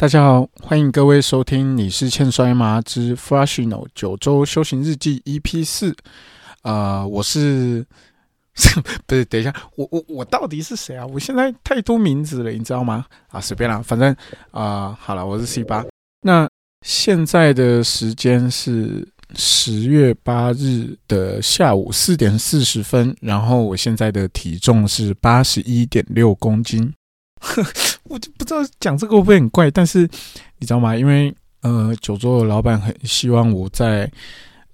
大家好，欢迎各位收听《你是欠摔吗之 Freshino 九周修行日记》EP 四。呃，我是 不是？等一下，我我我到底是谁啊？我现在太多名字了，你知道吗？啊，随便啦，反正啊，好了，我是 C 八。那现在的时间是十月八日的下午四点四十分，然后我现在的体重是八十一点六公斤。我就不知道讲这个会不会很怪，但是你知道吗？因为呃，九州的老板很希望我在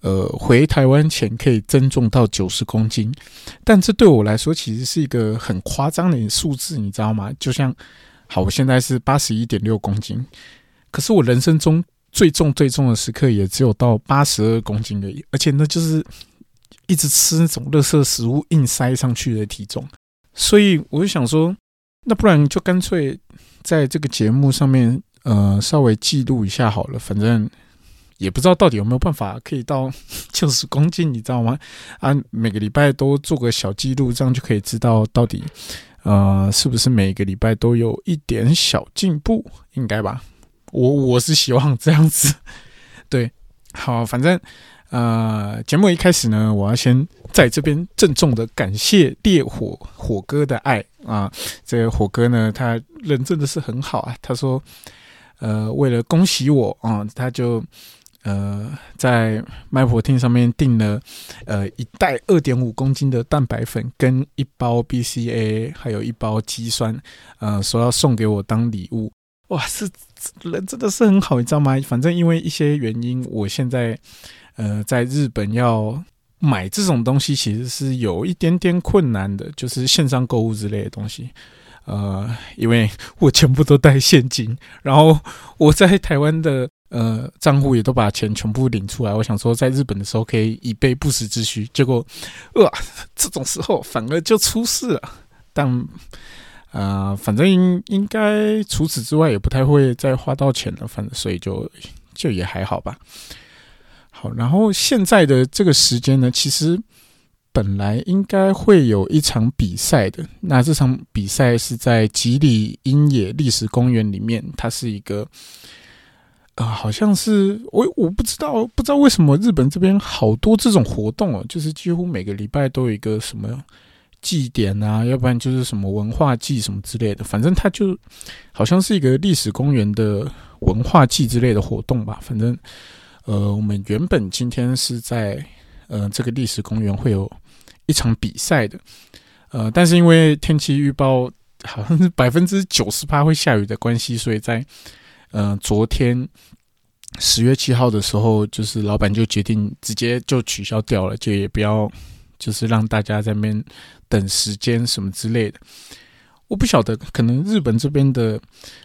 呃回台湾前可以增重到九十公斤，但这对我来说其实是一个很夸张的数字，你知道吗？就像好，我现在是八十一点六公斤，可是我人生中最重最重的时刻也只有到八十二公斤而已，而且那就是一直吃那种垃圾食物硬塞上去的体重，所以我就想说。那不然就干脆在这个节目上面，呃，稍微记录一下好了。反正也不知道到底有没有办法可以到 九十公斤，你知道吗？啊，每个礼拜都做个小记录，这样就可以知道到底，呃，是不是每个礼拜都有一点小进步，应该吧？我我是希望这样子。对，好，反正。呃，节目一开始呢，我要先在这边郑重的感谢烈火火哥的爱啊！这个火哥呢，他人真的是很好啊。他说，呃，为了恭喜我啊，他就呃在麦火厅上面订了呃一袋二点五公斤的蛋白粉跟一包 BCA，还有一包肌酸，呃，说要送给我当礼物。哇，是人真的是很好，你知道吗？反正因为一些原因，我现在。呃，在日本要买这种东西其实是有一点点困难的，就是线上购物之类的东西。呃，因为我全部都带现金，然后我在台湾的呃账户也都把钱全部领出来。我想说，在日本的时候可以以备不时之需，结果哇，这种时候反而就出事了。但呃，反正应应该除此之外也不太会再花到钱了，反正所以就就也还好吧。好然后现在的这个时间呢，其实本来应该会有一场比赛的。那这场比赛是在吉里英野历史公园里面，它是一个啊，好像是我我不知道，不知道为什么日本这边好多这种活动哦，就是几乎每个礼拜都有一个什么祭典啊，要不然就是什么文化祭什么之类的，反正它就好像是一个历史公园的文化祭之类的活动吧，反正。呃，我们原本今天是在呃这个历史公园会有一场比赛的，呃，但是因为天气预报好像是百分之九十八会下雨的关系，所以在呃昨天十月七号的时候，就是老板就决定直接就取消掉了，就也不要就是让大家在那边等时间什么之类的。我不晓得，可能日本这边的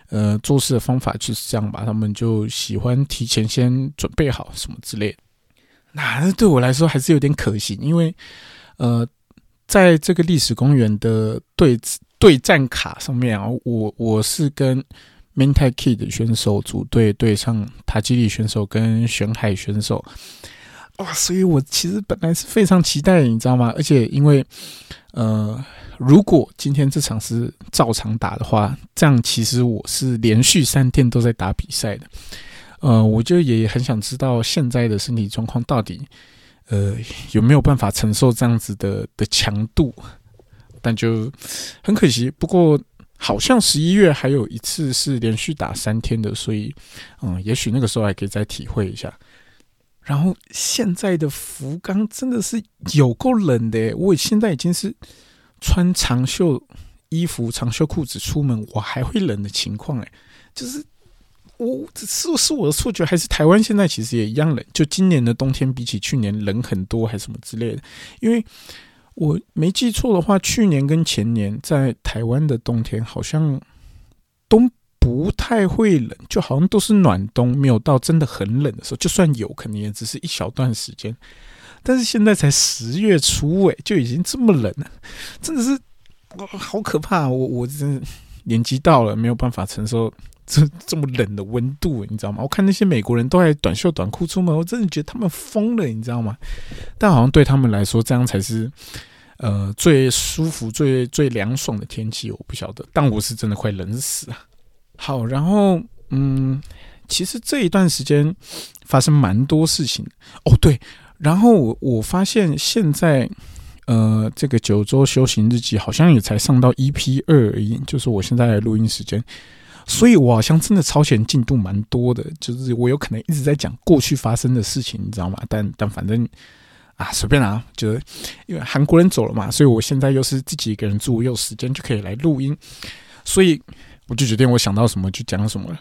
呃做事的方法就是这样吧，他们就喜欢提前先准备好什么之类的。那对我来说还是有点可惜，因为呃，在这个历史公园的对对战卡上面啊，我我是跟 Mentai Kid 选手组队对上塔基里选手跟玄海选手，哇！所以我其实本来是非常期待，你知道吗？而且因为呃。如果今天这场是照常打的话，这样其实我是连续三天都在打比赛的。呃，我就也很想知道现在的身体状况到底，呃，有没有办法承受这样子的的强度？但就很可惜，不过好像十一月还有一次是连续打三天的，所以嗯，也许那个时候还可以再体会一下。然后现在的福冈真的是有够冷的，我现在已经是。穿长袖衣服、长袖裤子出门，我还会冷的情况，哎，就是我是是我的错觉，还是台湾现在其实也一样冷？就今年的冬天比起去年冷很多，还是什么之类的？因为我没记错的话，去年跟前年在台湾的冬天好像都不太会冷，就好像都是暖冬，没有到真的很冷的时候。就算有可能也只是一小段时间。但是现在才十月初尾，就已经这么冷了，真的是哇，好可怕！我我真年纪到了，没有办法承受这这么冷的温度，你知道吗？我看那些美国人都还短袖短裤出门，我真的觉得他们疯了，你知道吗？但好像对他们来说，这样才是呃最舒服、最最凉爽的天气。我不晓得，但我是真的快冷死了。好，然后嗯，其实这一段时间发生蛮多事情哦。对，然后我我发现现在，呃，这个九州修行日记好像也才上到 EP 二而已，就是我现在的录音时间，所以我好像真的超前进度蛮多的，就是我有可能一直在讲过去发生的事情，你知道吗？但但反正啊，随便啦，就是因为韩国人走了嘛，所以我现在又是自己一个人住，又有时间就可以来录音，所以。我就决定，我想到什么就讲什么了。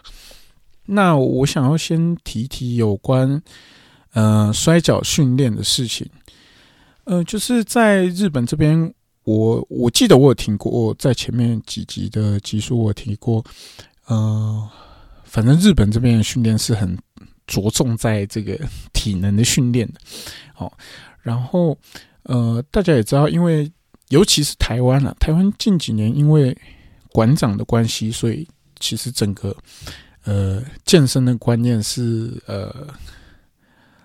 那我想要先提提有关呃摔跤训练的事情。呃，就是在日本这边，我我记得我有听过，在前面几集的集数我提过。呃，反正日本这边的训练是很着重在这个体能的训练的。好，然后呃，大家也知道，因为尤其是台湾啊，台湾近几年因为馆长的关系，所以其实整个呃健身的观念是呃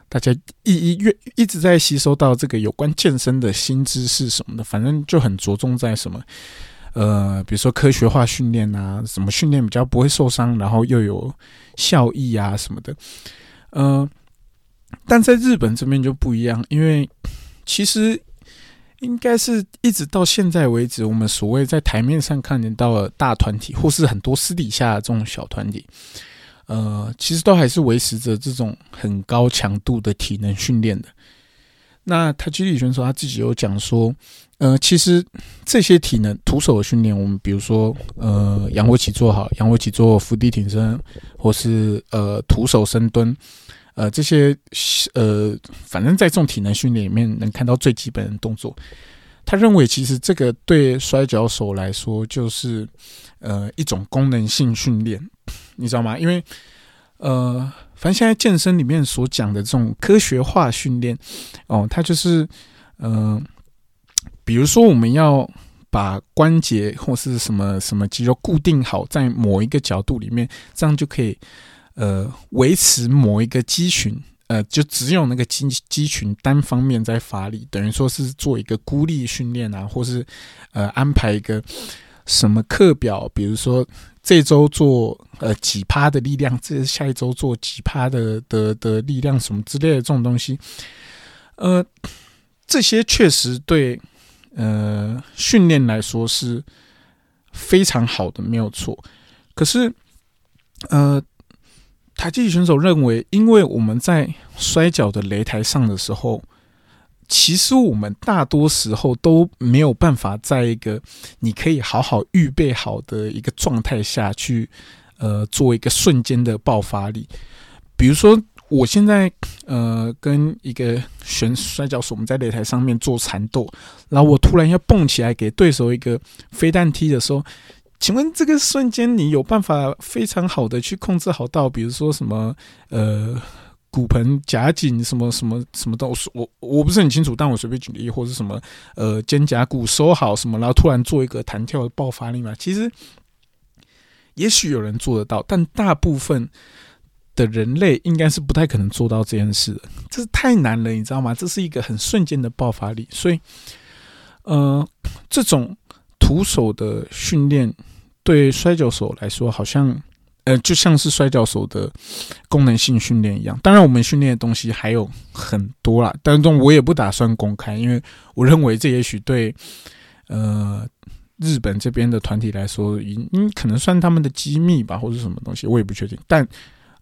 大家一一越一直在吸收到这个有关健身的新知识什么的，反正就很着重在什么呃，比如说科学化训练啊，什么训练比较不会受伤，然后又有效益啊什么的。嗯，但在日本这边就不一样，因为其实。应该是一直到现在为止，我们所谓在台面上看得到的大团体，或是很多私底下的这种小团体，呃，其实都还是维持着这种很高强度的体能训练的。那他基里选手他自己有讲说，呃，其实这些体能徒手的训练，我们比如说，呃，仰卧起坐好，仰卧起坐、伏地挺身，或是呃徒手深蹲。呃，这些呃，反正在这种体能训练里面，能看到最基本的动作。他认为，其实这个对摔跤手来说，就是呃一种功能性训练，你知道吗？因为呃，反正现在健身里面所讲的这种科学化训练，哦，它就是嗯，比如说我们要把关节或是什么什么肌肉固定好在某一个角度里面，这样就可以。呃，维持某一个肌群，呃，就只有那个肌肌群单方面在发力，等于说是做一个孤立训练啊，或是呃安排一个什么课表，比如说这周做呃几趴的力量，这下一周做几趴的的的力量什么之类的这种东西，呃，这些确实对呃训练来说是非常好的，没有错。可是，呃。台击选手认为，因为我们在摔跤的擂台上的时候，其实我们大多时候都没有办法在一个你可以好好预备好的一个状态下去，呃，做一个瞬间的爆发力。比如说，我现在呃跟一个选摔跤手，我们在擂台上面做缠斗，然后我突然要蹦起来给对手一个飞弹踢的时候。请问这个瞬间，你有办法非常好的去控制好到，比如说什么呃骨盆夹紧，什么什么什么的，我我不是很清楚，但我随便举例，或者什么呃肩胛骨收好什么，然后突然做一个弹跳的爆发力嘛？其实也许有人做得到，但大部分的人类应该是不太可能做到这件事的，这是太难了，你知道吗？这是一个很瞬间的爆发力，所以呃这种徒手的训练。对摔跤手来说，好像呃，就像是摔跤手的功能性训练一样。当然，我们训练的东西还有很多啦，当中我也不打算公开，因为我认为这也许对呃日本这边的团体来说，应可能算他们的机密吧，或者什么东西，我也不确定。但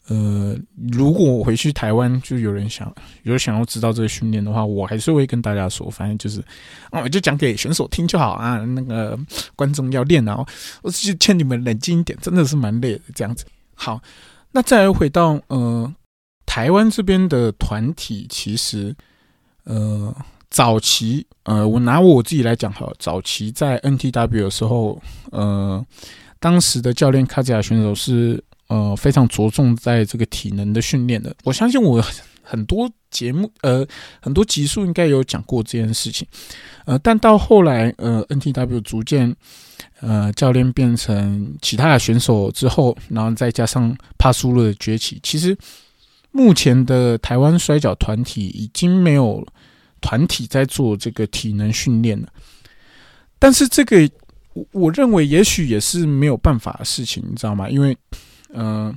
呃，如果我回去台湾，就有人想有想要知道这个训练的话，我还是会跟大家说，反正就是，我就讲给选手听就好啊。那个观众要练啊，我就劝你们冷静一点，真的是蛮累的这样子。好，那再回到呃台湾这边的团体，其实呃早期呃我拿我自己来讲好，早期在 NTW 的时候，呃当时的教练卡兹亚选手是。呃，非常着重在这个体能的训练的。我相信我很多节目，呃，很多集数应该有讲过这件事情。呃，但到后来，呃，NTW 逐渐，呃，教练变成其他的选手之后，然后再加上帕苏勒崛起，其实目前的台湾摔跤团体已经没有团体在做这个体能训练了。但是这个，我我认为也许也是没有办法的事情，你知道吗？因为嗯，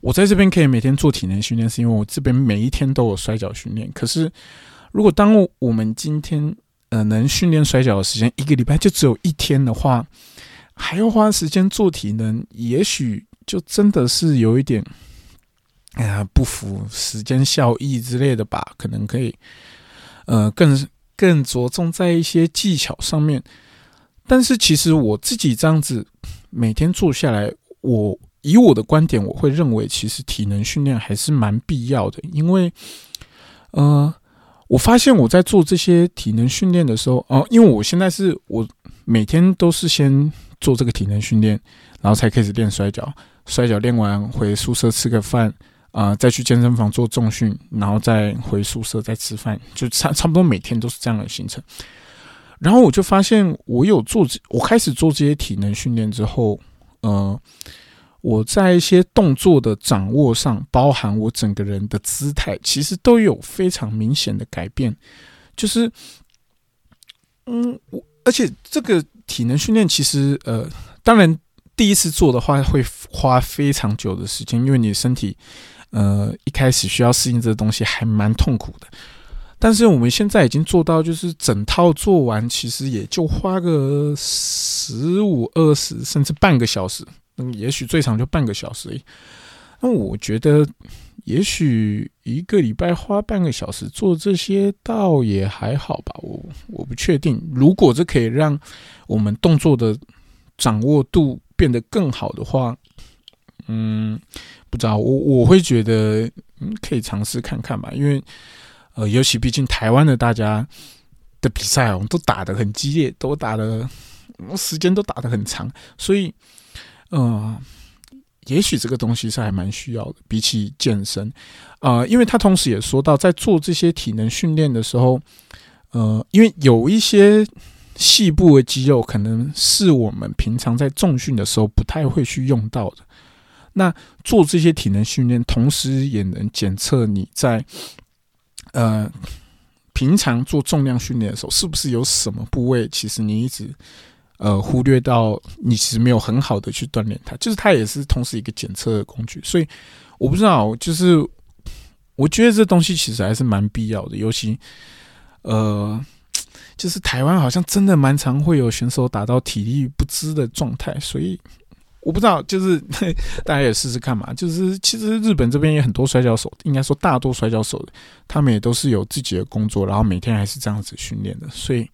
我在这边可以每天做体能训练，是因为我这边每一天都有摔跤训练。可是，如果当我们今天呃能训练摔跤的时间一个礼拜就只有一天的话，还要花时间做体能，也许就真的是有一点，哎呀不符时间效益之类的吧？可能可以呃更更着重在一些技巧上面。但是其实我自己这样子每天做下来，我以我的观点，我会认为其实体能训练还是蛮必要的，因为，呃，我发现我在做这些体能训练的时候，哦，因为我现在是我每天都是先做这个体能训练，然后才开始练摔跤，摔跤练完回宿舍吃个饭，啊，再去健身房做重训，然后再回宿舍再吃饭，就差差不多每天都是这样的行程。然后我就发现，我有做，我开始做这些体能训练之后，呃，我在一些动作的掌握上，包含我整个人的姿态，其实都有非常明显的改变。就是，嗯，我而且这个体能训练其实，呃，当然第一次做的话会花非常久的时间，因为你身体，呃，一开始需要适应这个东西，还蛮痛苦的。但是我们现在已经做到，就是整套做完，其实也就花个十五、二十，甚至半个小时。嗯，也许最长就半个小时。那我觉得，也许一个礼拜花半个小时做这些，倒也还好吧。我我不确定，如果这可以让我们动作的掌握度变得更好的话，嗯，不知道我我会觉得，嗯，可以尝试看看吧，因为。呃，尤其毕竟台湾的大家的比赛哦，都打得很激烈，都打的时间都打得很长，所以，呃，也许这个东西是还蛮需要的，比起健身，啊，因为他同时也说到，在做这些体能训练的时候，呃，因为有一些细部的肌肉，可能是我们平常在重训的时候不太会去用到的，那做这些体能训练，同时也能检测你在。呃，平常做重量训练的时候，是不是有什么部位，其实你一直呃忽略到，你其实没有很好的去锻炼它，就是它也是同时一个检测的工具。所以我不知道，就是我觉得这东西其实还是蛮必要的，尤其呃，就是台湾好像真的蛮常会有选手打到体力不支的状态，所以。我不知道，就是 大家也试试看嘛。就是其实日本这边也很多摔跤手，应该说大多摔跤手，他们也都是有自己的工作，然后每天还是这样子训练的。所以，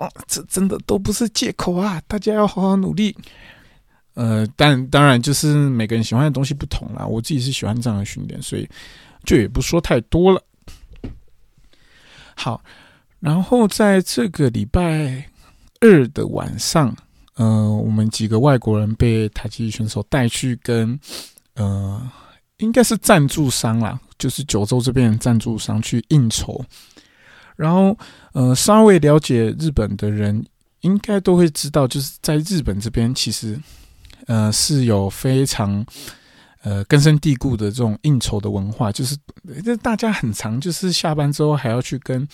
哦，这真的都不是借口啊！大家要好好努力。呃，但当然就是每个人喜欢的东西不同啦。我自己是喜欢这样的训练，所以就也不说太多了。好，然后在这个礼拜二的晚上。呃，我们几个外国人被台积选手带去跟呃，应该是赞助商啦，就是九州这边的赞助商去应酬。然后，呃，稍微了解日本的人应该都会知道，就是在日本这边其实呃是有非常呃根深蒂固的这种应酬的文化，就是这大家很常就是下班之后还要去跟。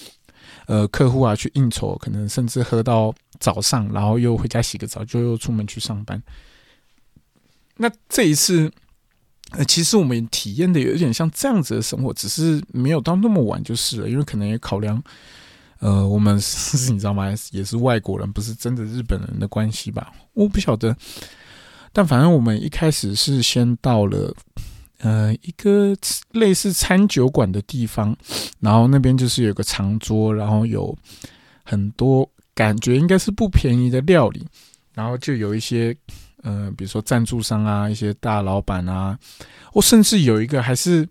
呃，客户啊，去应酬，可能甚至喝到早上，然后又回家洗个澡，就又出门去上班。那这一次，呃，其实我们体验的有点像这样子的生活，只是没有到那么晚就是了，因为可能也考量，呃，我们 是你知道吗？也是外国人，不是真的日本人的关系吧？我不晓得，但反正我们一开始是先到了。呃，一个类似餐酒馆的地方，然后那边就是有个长桌，然后有很多感觉应该是不便宜的料理，然后就有一些呃，比如说赞助商啊，一些大老板啊，或甚至有一个还是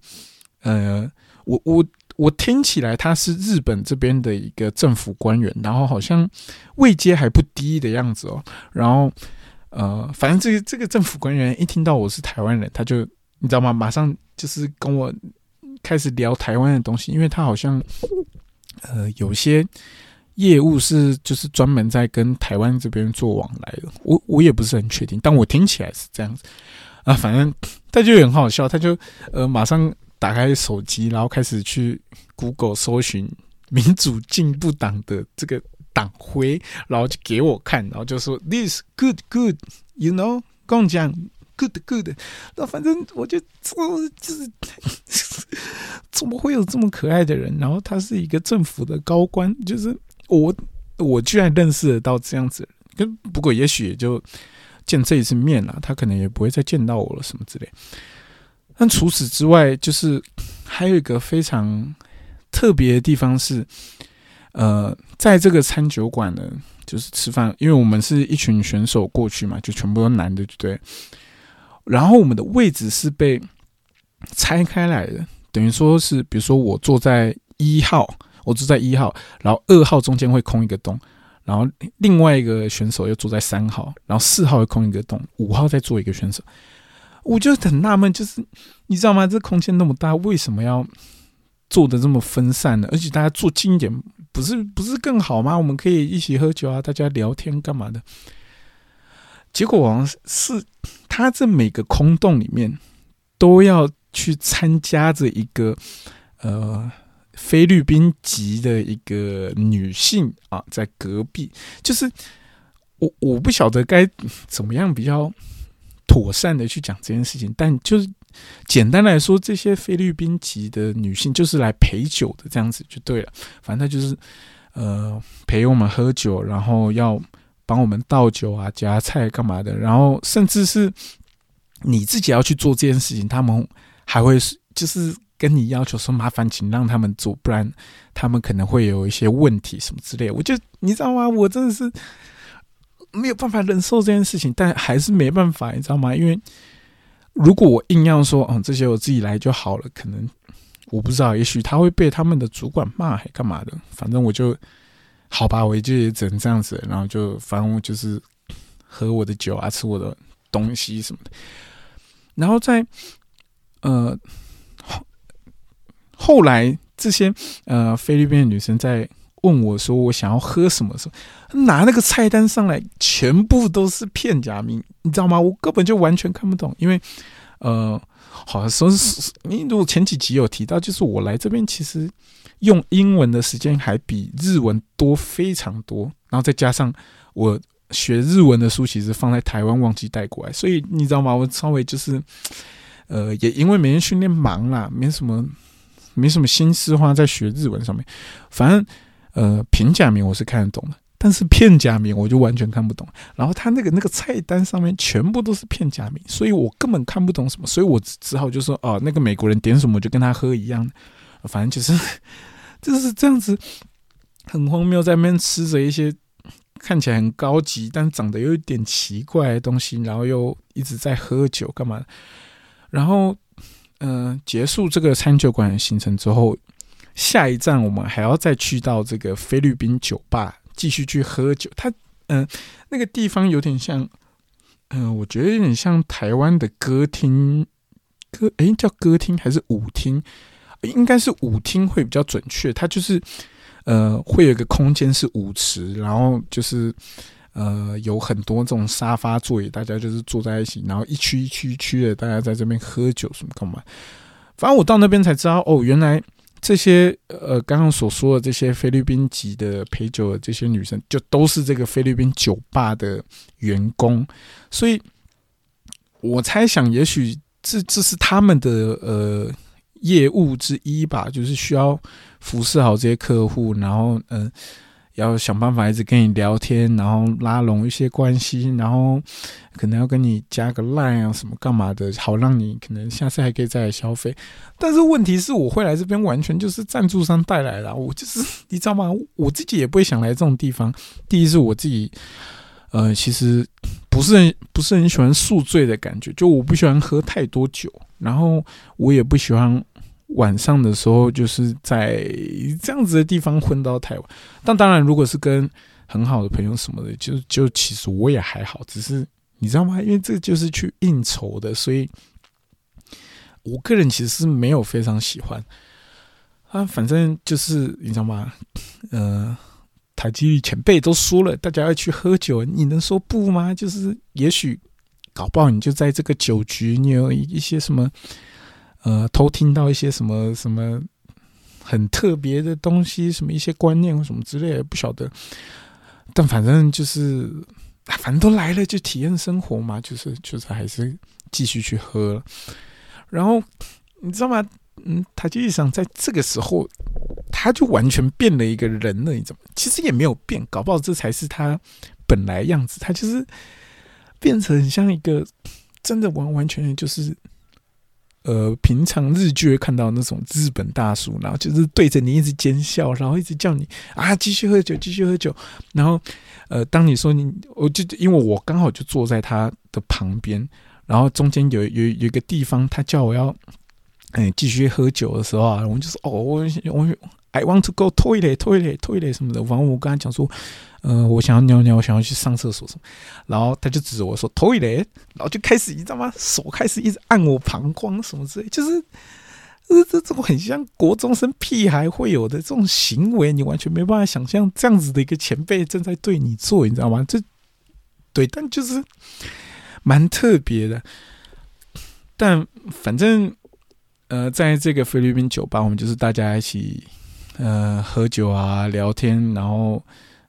呃，我我我听起来他是日本这边的一个政府官员，然后好像位阶还不低的样子哦，然后呃，反正这个这个政府官员一听到我是台湾人，他就。你知道吗？马上就是跟我开始聊台湾的东西，因为他好像呃有些业务是就是专门在跟台湾这边做往来的。我我也不是很确定，但我听起来是这样子啊。反正他就很好笑，他就呃马上打开手机，然后开始去 Google 搜寻民主进步党的这个党徽，然后就给我看，然后就说 This good good，you know，跟我讲。good good。那反正我就这就是 怎么会有这么可爱的人？然后他是一个政府的高官，就是我我居然认识得到这样子。跟不过也许也就见这一次面了，他可能也不会再见到我了什么之类。但除此之外，就是还有一个非常特别的地方是，呃，在这个餐酒馆呢。就是吃饭，因为我们是一群选手过去嘛，就全部都男的，对。然后我们的位置是被拆开来的，等于说是，比如说我坐在一号，我住在一号，然后二号中间会空一个洞，然后另外一个选手又坐在三号，然后四号会空一个洞，五号再坐一个选手。我就很纳闷，就是你知道吗？这空间那么大，为什么要做的这么分散呢？而且大家坐近一点。不是不是更好吗？我们可以一起喝酒啊，大家聊天干嘛的？结果王是他这每个空洞里面都要去参加着一个呃菲律宾籍的一个女性啊，在隔壁。就是我我不晓得该怎么样比较妥善的去讲这件事情，但就是。简单来说，这些菲律宾籍的女性就是来陪酒的，这样子就对了。反正就是，呃，陪我们喝酒，然后要帮我们倒酒啊、夹菜干嘛的。然后甚至是你自己要去做这件事情，他们还会就是跟你要求说：“麻烦请让他们做，不然他们可能会有一些问题什么之类。”我就你知道吗？我真的是没有办法忍受这件事情，但还是没办法，你知道吗？因为。如果我硬要说，嗯，这些我自己来就好了，可能我不知道，也许他会被他们的主管骂，还干嘛的？反正我就好吧，我就也只能这样子，然后就反正我就是喝我的酒啊，吃我的东西什么的。然后在呃后来，这些呃菲律宾的女生在。问我说：“我想要喝什么？时候拿那个菜单上来，全部都是片假名，你知道吗？我根本就完全看不懂。因为，呃，好像说是你如果前几集有提到，就是我来这边其实用英文的时间还比日文多非常多。然后再加上我学日文的书，其实放在台湾忘记带过来，所以你知道吗？我稍微就是，呃，也因为每天训练忙啦，没什么没什么心思花在学日文上面，反正。”呃，平假名我是看得懂的，但是片假名我就完全看不懂。然后他那个那个菜单上面全部都是片假名，所以我根本看不懂什么，所以我只好就说哦，那个美国人点什么我就跟他喝一样，反正就是就是这样子，很荒谬，在那边吃着一些看起来很高级，但长得有一点奇怪的东西，然后又一直在喝酒干嘛？然后嗯，结束这个餐酒馆的行程之后。下一站我们还要再去到这个菲律宾酒吧继续去喝酒。它嗯，那个地方有点像，嗯，我觉得有点像台湾的歌厅，歌诶叫歌厅还是舞厅？应该是舞厅会比较准确。它就是呃，会有一个空间是舞池，然后就是呃，有很多这种沙发座椅，大家就是坐在一起，然后一区一区一区的，大家在这边喝酒什么干嘛？反正我到那边才知道，哦，原来。这些呃，刚刚所说的这些菲律宾籍的陪酒的这些女生，就都是这个菲律宾酒吧的员工，所以我猜想，也许这这是他们的呃业务之一吧，就是需要服侍好这些客户，然后嗯。要想办法一直跟你聊天，然后拉拢一些关系，然后可能要跟你加个 line 啊什么干嘛的，好让你可能下次还可以再来消费。但是问题是我会来这边，完全就是赞助商带来的，我就是你知道吗？我自己也不会想来这种地方。第一是我自己，呃，其实不是很不是很喜欢宿醉的感觉，就我不喜欢喝太多酒，然后我也不喜欢。晚上的时候，就是在这样子的地方混到台湾。但当然，如果是跟很好的朋友什么的，就就其实我也还好。只是你知道吗？因为这就是去应酬的，所以我个人其实是没有非常喜欢。啊，反正就是你知道吗？呃，台积前辈都说了，大家要去喝酒，你能说不吗？就是也许搞不好你就在这个酒局，你有一些什么。呃，偷听到一些什么什么很特别的东西，什么一些观念或什么之类的，不晓得。但反正就是反正都来了就体验生活嘛，就是就是还是继续去喝了。然后你知道吗？嗯，他就想在这个时候，他就完全变了一个人了。你怎么？其实也没有变，搞不好这才是他本来样子。他就是变成很像一个真的完完全全就是。呃，平常日剧会看到那种日本大叔，然后就是对着你一直奸笑，然后一直叫你啊，继续喝酒，继续喝酒。然后，呃，当你说你，我就因为我刚好就坐在他的旁边，然后中间有有有一个地方，他叫我要，哎，继续喝酒的时候啊，我们就说哦，我我 I want to go toilet toilet toilet 什么的。反正我跟他讲说。呃，我想要尿尿，我想要去上厕所什么，然后他就指着我说 “toilet”，然后就开始你知道吗？手开始一直按我膀胱什么之类，就是呃这种很像国中生屁孩会有的这种行为，你完全没办法想象这样子的一个前辈正在对你做，你知道吗？这对，但就是蛮特别的。但反正呃，在这个菲律宾酒吧，我们就是大家一起呃喝酒啊、聊天，然后。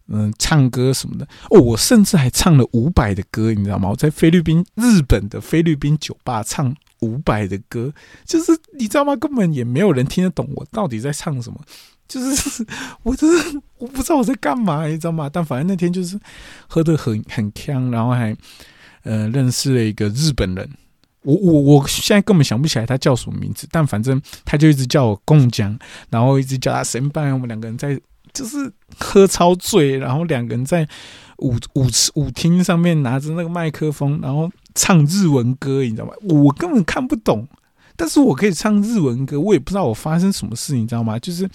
嗯，唱歌什么的哦，我甚至还唱了伍佰的歌，你知道吗？我在菲律宾、日本的菲律宾酒吧唱伍佰的歌，就是你知道吗？根本也没有人听得懂我到底在唱什么，就是 我真的我不知道我在干嘛，你知道吗？但反正那天就是喝的很很呛，然后还呃认识了一个日本人，我我我现在根本想不起来他叫什么名字，但反正他就一直叫我贡江，然后一直叫他神伴，我们两个人在。就是喝超醉，然后两个人在舞舞舞厅上面拿着那个麦克风，然后唱日文歌，你知道吗？我根本看不懂，但是我可以唱日文歌，我也不知道我发生什么事，你知道吗？就是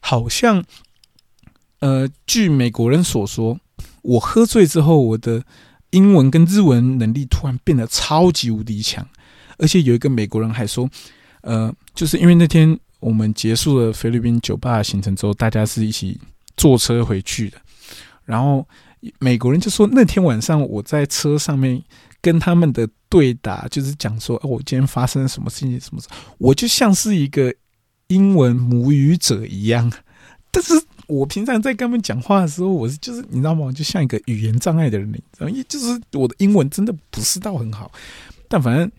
好像，呃，据美国人所说，我喝醉之后，我的英文跟日文能力突然变得超级无敌强，而且有一个美国人还说，呃，就是因为那天。我们结束了菲律宾酒吧的行程之后，大家是一起坐车回去的。然后美国人就说，那天晚上我在车上面跟他们的对答，就是讲说，哦，我今天发生了什么事情，什么事，我就像是一个英文母语者一样。但是我平常在跟他们讲话的时候，我是就是你知道吗？就像一个语言障碍的人，你知道，因为就是我的英文真的不是到很好。但反正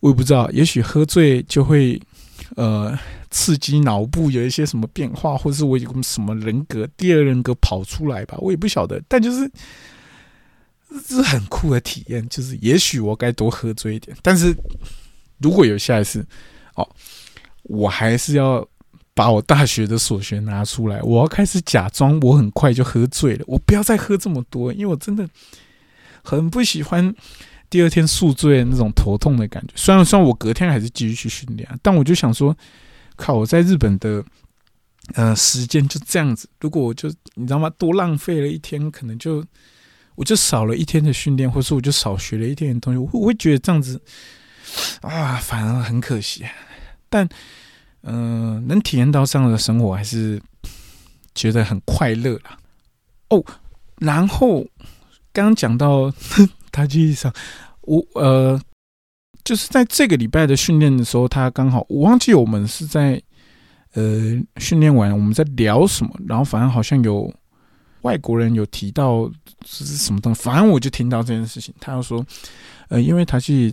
我也不知道，也许喝醉就会。呃，刺激脑部有一些什么变化，或者是我有个什么人格第二人格跑出来吧，我也不晓得。但就是这是很酷的体验，就是也许我该多喝醉一点。但是如果有下一次，哦，我还是要把我大学的所学拿出来，我要开始假装我很快就喝醉了，我不要再喝这么多，因为我真的很不喜欢。第二天宿醉那种头痛的感觉，虽然虽然我隔天还是继续去训练，但我就想说，靠，我在日本的呃时间就这样子，如果我就你知道吗，多浪费了一天，可能就我就少了一天的训练，或者说我就少学了一天的东西，我会觉得这样子啊，反而很可惜。但嗯，能体验到这样的生活，还是觉得很快乐啦。哦，然后刚刚讲到。他记忆上，我呃，就是在这个礼拜的训练的时候，他刚好我忘记我们是在呃训练完我们在聊什么，然后反正好像有外国人有提到是什么东西，反正我就听到这件事情。他要说，呃，因为他是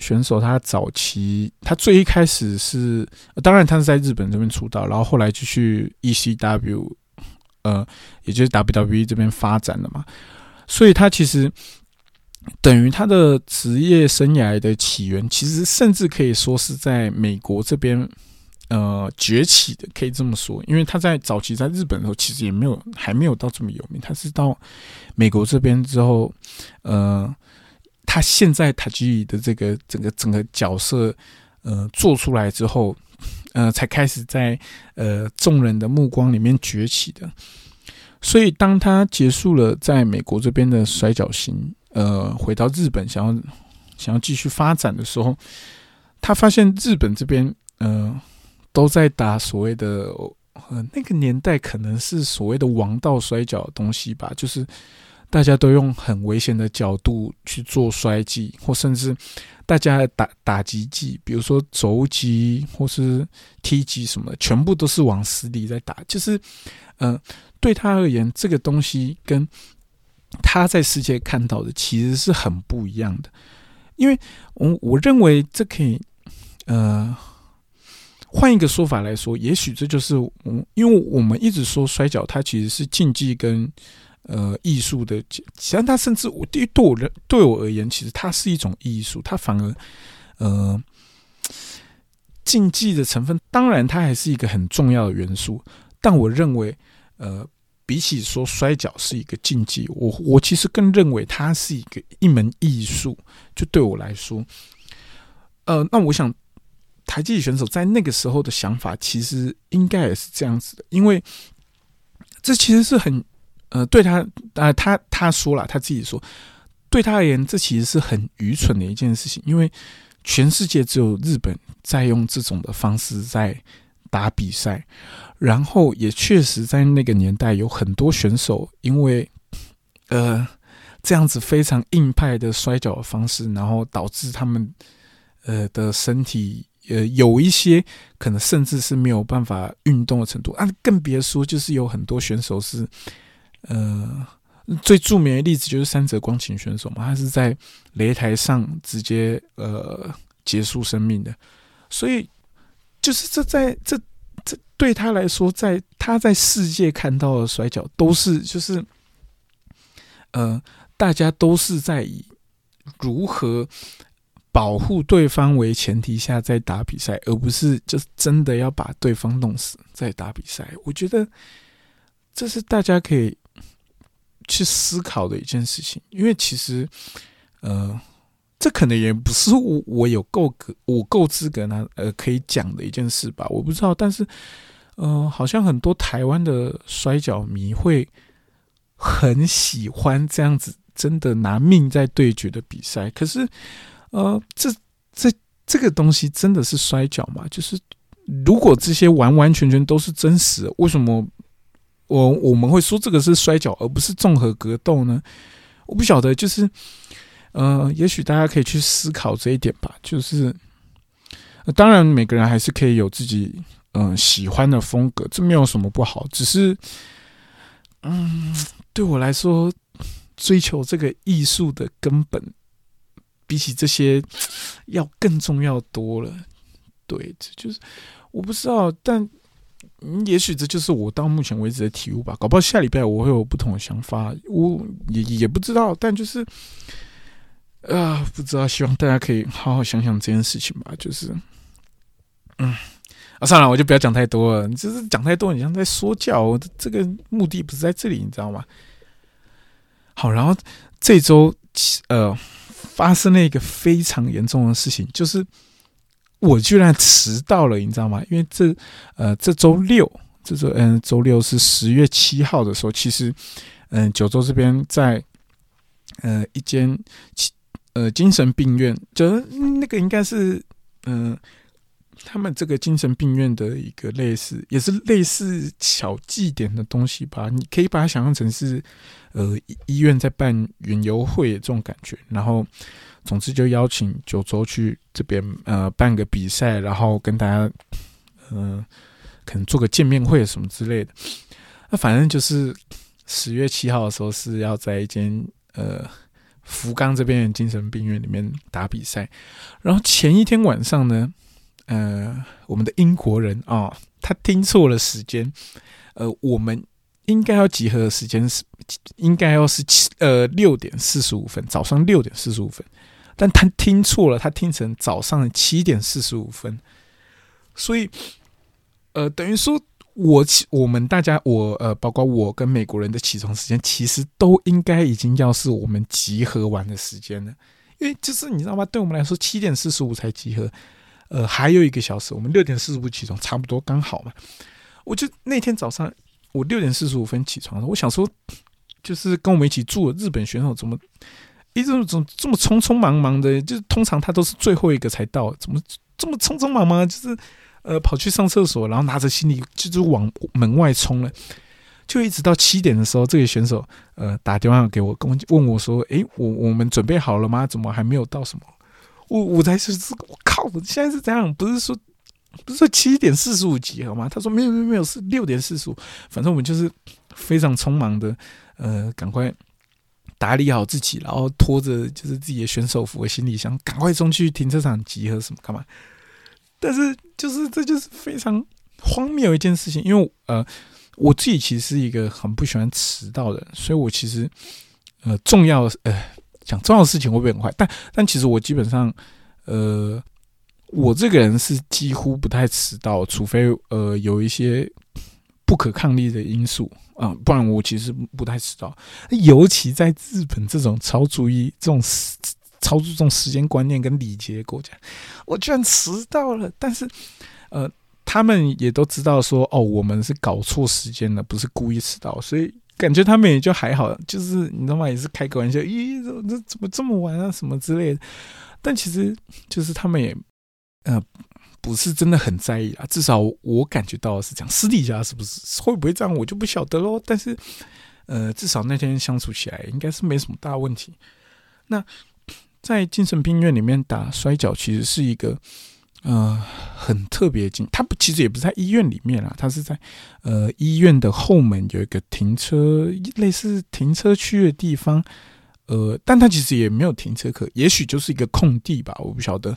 选手，他早期他最一开始是，当然他是在日本这边出道，然后后来就去 ECW，呃，也就是 WWE 这边发展了嘛，所以他其实。等于他的职业生涯的起源，其实甚至可以说是在美国这边，呃，崛起的，可以这么说。因为他在早期在日本的时候，其实也没有还没有到这么有名。他是到美国这边之后，呃，他现在塔吉的这个整个整个角色，呃，做出来之后，呃，才开始在呃众人的目光里面崛起的。所以，当他结束了在美国这边的摔角行。呃，回到日本想要想要继续发展的时候，他发现日本这边呃都在打所谓的呃那个年代可能是所谓的王道摔跤的东西吧，就是大家都用很危险的角度去做摔技，或甚至大家打打击技，比如说肘击或是踢击什么的，全部都是往死里在打。就是呃对他而言，这个东西跟他在世界看到的其实是很不一样的。因为我我认为这可以，呃，换一个说法来说，也许这就是我，因为我们一直说摔跤它其实是竞技跟呃艺术的，其实它甚至我对对我对我而言，其实它是一种艺术，它反而呃竞技的成分，当然它还是一个很重要的元素，但我认为呃。比起说摔跤是一个竞技，我我其实更认为它是一个一门艺术。就对我来说，呃，那我想台击选手在那个时候的想法，其实应该也是这样子的，因为这其实是很呃，对他啊，他他说了他自己说，对他而言，这其实是很愚蠢的一件事情，因为全世界只有日本在用这种的方式在打比赛。然后也确实在那个年代有很多选手，因为呃这样子非常硬派的摔跤的方式，然后导致他们呃的身体呃有一些可能甚至是没有办法运动的程度啊，更别说就是有很多选手是呃最著名的例子就是三泽光琴选手嘛，他是在擂台上直接呃结束生命的，所以就是这在这。这对他来说，在他在世界看到的摔跤都是就是，呃，大家都是在以如何保护对方为前提下在打比赛，而不是就是真的要把对方弄死在打比赛。我觉得这是大家可以去思考的一件事情，因为其实，呃。这可能也不是我我有够格我够资格呢呃可以讲的一件事吧，我不知道，但是呃好像很多台湾的摔角迷会很喜欢这样子，真的拿命在对决的比赛。可是呃这这这个东西真的是摔角吗？就是如果这些完完全全都是真实，为什么我我们会说这个是摔跤而不是综合格斗呢？我不晓得，就是。呃，也许大家可以去思考这一点吧。就是，当然每个人还是可以有自己嗯喜欢的风格，这没有什么不好。只是，嗯，对我来说，追求这个艺术的根本，比起这些要更重要多了。对，这就是我不知道，但嗯也许这就是我到目前为止的体悟吧。搞不好下礼拜我会有不同的想法，我也也不知道。但就是。啊，不知道，希望大家可以好好想想这件事情吧。就是，嗯，啊，算了，我就不要讲太多了。你就是讲太多，你像在说教。这个目的不是在这里，你知道吗？好，然后这周呃发生了一个非常严重的事情，就是我居然迟到了，你知道吗？因为这呃这周六，这周嗯周六是十月七号的时候，其实嗯九州这边在呃一间。呃，精神病院，就那个应该是，嗯，他们这个精神病院的一个类似，也是类似小祭典的东西吧。你可以把它想象成是，呃，医院在办远游会这种感觉。然后，总之就邀请九州去这边，呃，办个比赛，然后跟大家，嗯，可能做个见面会什么之类的。那反正就是十月七号的时候是要在一间，呃。福冈这边的精神病院里面打比赛，然后前一天晚上呢，呃，我们的英国人啊，他听错了时间，呃，我们应该要集合的时间是应该要是七呃六点四十五分，早上六点四十五分，但他听错了，他听成早上七点四十五分，所以，呃，等于说。我，我们大家，我呃，包括我跟美国人的起床时间，其实都应该已经要是我们集合完的时间了。因为就是你知道吗？对我们来说，七点四十五才集合，呃，还有一个小时，我们六点四十五起床，差不多刚好嘛。我就那天早上，我六点四十五分起床，我想说，就是跟我们一起住的日本选手怎么一种怎么这么匆匆忙忙的？就是通常他都是最后一个才到，怎么这么匆匆忙忙？就是。呃，跑去上厕所，然后拿着行李就是往门外冲了，就一直到七点的时候，这个选手呃打电话给我，跟我问我说：“诶，我我们准备好了吗？怎么还没有到？什么？”我我才是我靠！我现在是这样，不是说不是说七点四十五集合吗？他说没有没有没有，是六点四十五。反正我们就是非常匆忙的，呃，赶快打理好自己，然后拖着就是自己的选手服和行李箱，赶快冲去停车场集合什么干嘛？但是就是这就是非常荒谬一件事情，因为呃，我自己其实是一个很不喜欢迟到的人，所以我其实呃重要呃讲重要的事情会不会很快？但但其实我基本上呃我这个人是几乎不太迟到，除非呃有一些不可抗力的因素。啊，不然我其实不太迟到，尤其在日本这种超注意这种超注重时间观念跟礼节的国家，我居然迟到了。但是，呃，他们也都知道说，哦，我们是搞错时间了，不是故意迟到，所以感觉他们也就还好，就是你知道吗？也是开个玩笑，咦，这这怎么这么晚啊，什么之类的。但其实就是他们也，呃。不是真的很在意啊，至少我感觉到是这样。私底下是不是会不会这样，我就不晓得喽。但是，呃，至少那天相处起来应该是没什么大问题。那在精神病院里面打摔跤，其实是一个呃很特别的经他不，其实也不是在医院里面啊，他是在呃医院的后门有一个停车类似停车区的地方。呃，但他其实也没有停车可，也许就是一个空地吧，我不晓得。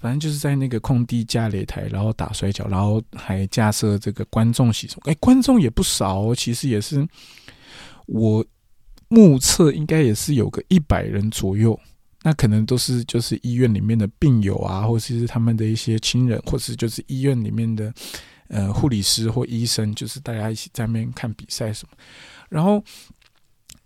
反正就是在那个空地架擂台，然后打摔跤，然后还架设这个观众席。哎，观众也不少哦，其实也是我目测应该也是有个一百人左右。那可能都是就是医院里面的病友啊，或者是他们的一些亲人，或是就是医院里面的呃护理师或医生，就是大家一起在那边看比赛什么。然后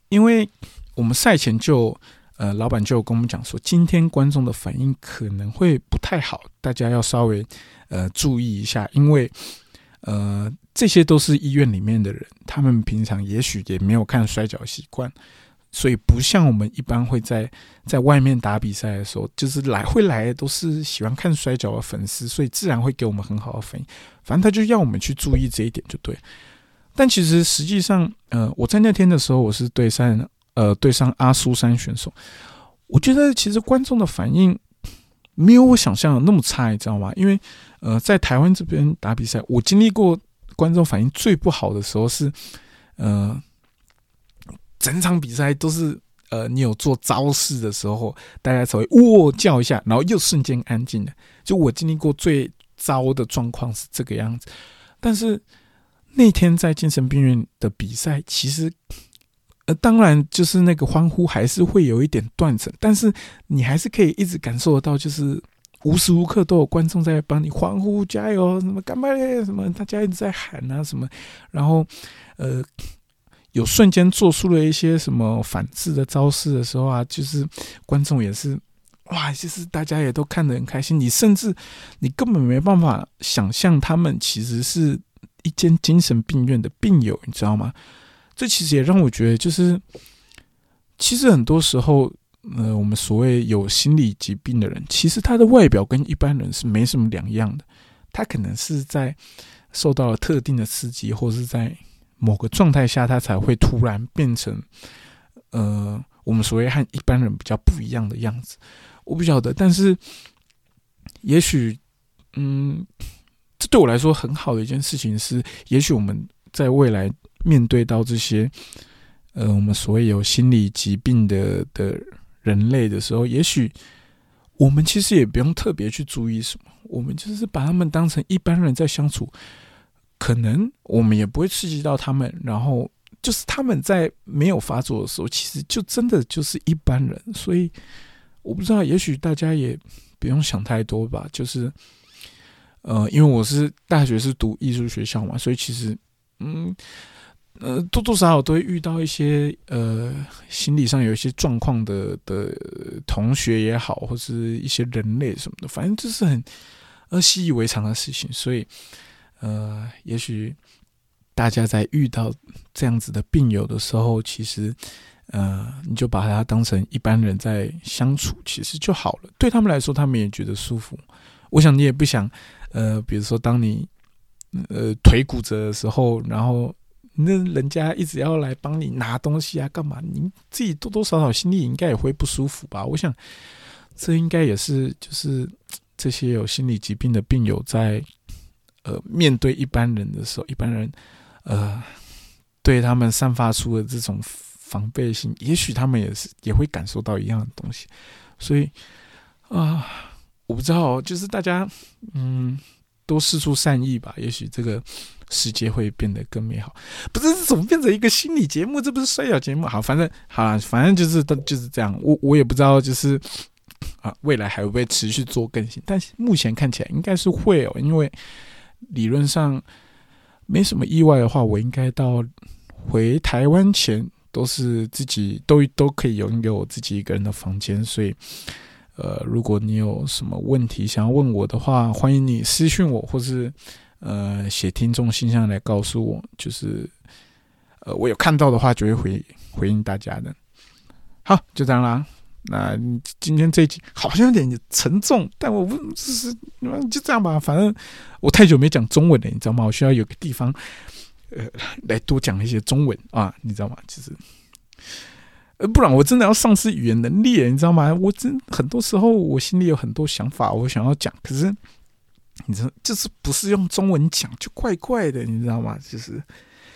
因为我们赛前就。呃，老板就跟我们讲说，今天观众的反应可能会不太好，大家要稍微呃注意一下，因为呃这些都是医院里面的人，他们平常也许也没有看摔跤习惯，所以不像我们一般会在在外面打比赛的时候，就是来会来的都是喜欢看摔跤的粉丝，所以自然会给我们很好的反应。反正他就要我们去注意这一点就对。但其实实际上，呃，我在那天的时候，我是对上。呃，对上阿苏山选手，我觉得其实观众的反应没有我想象的那么差，你知道吗？因为呃，在台湾这边打比赛，我经历过观众反应最不好的时候是，呃，整场比赛都是呃，你有做招式的时候，大家才会喔叫一下，然后又瞬间安静的。就我经历过最糟的状况是这个样子。但是那天在精神病院的比赛，其实。呃，当然，就是那个欢呼还是会有一点断层，但是你还是可以一直感受得到，就是无时无刻都有观众在帮你欢呼、加油，什么干嘛嘞？什么大家一直在喊啊，什么，然后呃，有瞬间做出了一些什么反制的招式的时候啊，就是观众也是哇，就是大家也都看得很开心。你甚至你根本没办法想象他们其实是一间精神病院的病友，你知道吗？这其实也让我觉得，就是其实很多时候，呃，我们所谓有心理疾病的人，其实他的外表跟一般人是没什么两样的。他可能是在受到了特定的刺激，或是在某个状态下，他才会突然变成呃，我们所谓和一般人比较不一样的样子。我不晓得，但是也许，嗯，这对我来说很好的一件事情是，也许我们在未来。面对到这些，呃，我们所谓有心理疾病的的人类的时候，也许我们其实也不用特别去注意什么，我们就是把他们当成一般人在相处，可能我们也不会刺激到他们，然后就是他们在没有发作的时候，其实就真的就是一般人。所以我不知道，也许大家也不用想太多吧。就是，呃，因为我是大学是读艺术学校嘛，所以其实，嗯。呃，多多少少都会遇到一些呃心理上有一些状况的的同学也好，或是一些人类什么的，反正这是很呃习以为常的事情。所以呃，也许大家在遇到这样子的病友的时候，其实呃你就把他当成一般人在相处，其实就好了。对他们来说，他们也觉得舒服。我想你也不想呃，比如说当你呃腿骨折的时候，然后。那人家一直要来帮你拿东西啊，干嘛？你自己多多少少心里应该也会不舒服吧？我想，这应该也是就是这些有心理疾病的病友在呃面对一般人的时候，一般人呃对他们散发出的这种防备心，也许他们也是也会感受到一样的东西，所以啊，我不知道，就是大家嗯，多试出善意吧，也许这个世界会变得更美好。不是这怎么变成一个心理节目？这不是摔跤节目？好，反正好了，反正就是就是这样。我我也不知道，就是啊，未来还会不会持续做更新？但是目前看起来应该是会哦，因为理论上没什么意外的话，我应该到回台湾前。都是自己都都可以拥有自己一个人的房间，所以，呃，如果你有什么问题想要问我的话，欢迎你私信我，或是呃写听众信箱来告诉我，就是呃我有看到的话就会回回应大家的。好，就这样啦。那今天这一集好像有点沉重，但我不就是就这样吧，反正我太久没讲中文了，你知道吗？我需要有个地方。呃，来多讲一些中文啊，你知道吗？其实，呃，不然我真的要丧失语言能力了，你知道吗？我真很多时候我心里有很多想法，我想要讲，可是，你知道，就是不是用中文讲就怪怪的，你知道吗？就是，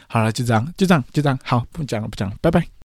好了，就这样，就这样，就这样，好，不讲了，不讲了，拜拜。